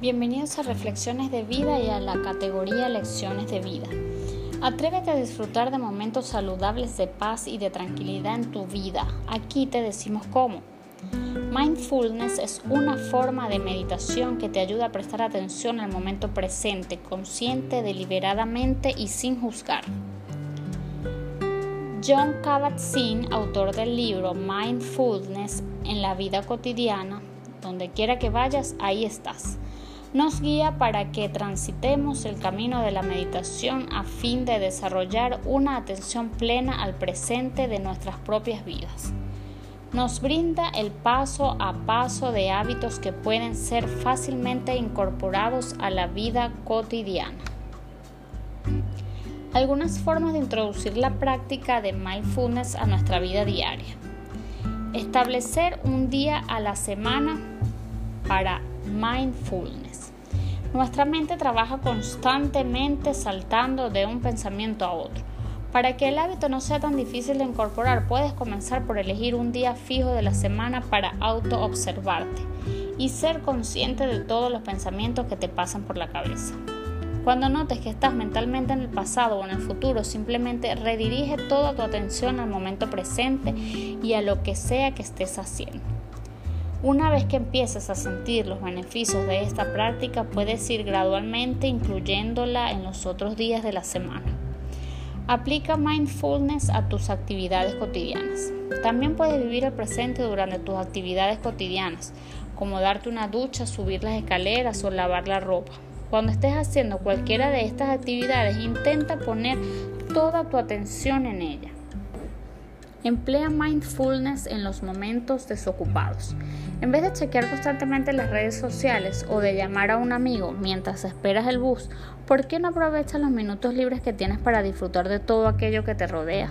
Bienvenidos a Reflexiones de Vida y a la categoría Lecciones de Vida. Atrévete a disfrutar de momentos saludables de paz y de tranquilidad en tu vida. Aquí te decimos cómo. Mindfulness es una forma de meditación que te ayuda a prestar atención al momento presente, consciente, deliberadamente y sin juzgar. John Kabat-Zinn, autor del libro Mindfulness en la vida cotidiana, donde quiera que vayas, ahí estás nos guía para que transitemos el camino de la meditación a fin de desarrollar una atención plena al presente de nuestras propias vidas. Nos brinda el paso a paso de hábitos que pueden ser fácilmente incorporados a la vida cotidiana. Algunas formas de introducir la práctica de mindfulness a nuestra vida diaria. Establecer un día a la semana para mindfulness. Nuestra mente trabaja constantemente saltando de un pensamiento a otro. Para que el hábito no sea tan difícil de incorporar, puedes comenzar por elegir un día fijo de la semana para auto-observarte y ser consciente de todos los pensamientos que te pasan por la cabeza. Cuando notes que estás mentalmente en el pasado o en el futuro, simplemente redirige toda tu atención al momento presente y a lo que sea que estés haciendo. Una vez que empieces a sentir los beneficios de esta práctica, puedes ir gradualmente incluyéndola en los otros días de la semana. Aplica mindfulness a tus actividades cotidianas. También puedes vivir el presente durante tus actividades cotidianas, como darte una ducha, subir las escaleras o lavar la ropa. Cuando estés haciendo cualquiera de estas actividades, intenta poner toda tu atención en ella. Emplea mindfulness en los momentos desocupados. En vez de chequear constantemente las redes sociales o de llamar a un amigo mientras esperas el bus, ¿por qué no aprovechas los minutos libres que tienes para disfrutar de todo aquello que te rodea?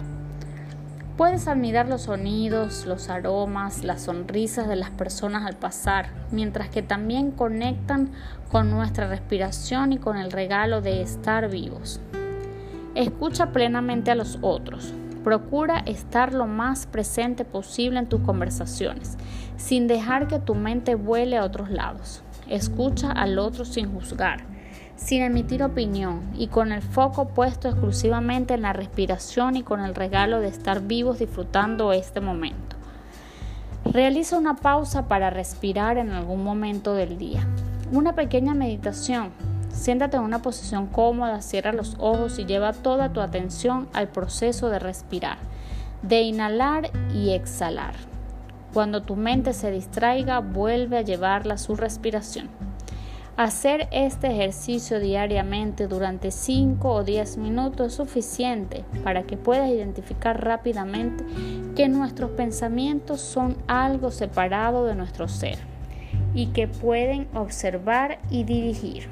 Puedes admirar los sonidos, los aromas, las sonrisas de las personas al pasar, mientras que también conectan con nuestra respiración y con el regalo de estar vivos. Escucha plenamente a los otros, Procura estar lo más presente posible en tus conversaciones, sin dejar que tu mente vuele a otros lados. Escucha al otro sin juzgar, sin emitir opinión y con el foco puesto exclusivamente en la respiración y con el regalo de estar vivos disfrutando este momento. Realiza una pausa para respirar en algún momento del día. Una pequeña meditación Siéntate en una posición cómoda, cierra los ojos y lleva toda tu atención al proceso de respirar, de inhalar y exhalar. Cuando tu mente se distraiga, vuelve a llevarla a su respiración. Hacer este ejercicio diariamente durante 5 o 10 minutos es suficiente para que puedas identificar rápidamente que nuestros pensamientos son algo separado de nuestro ser y que pueden observar y dirigir.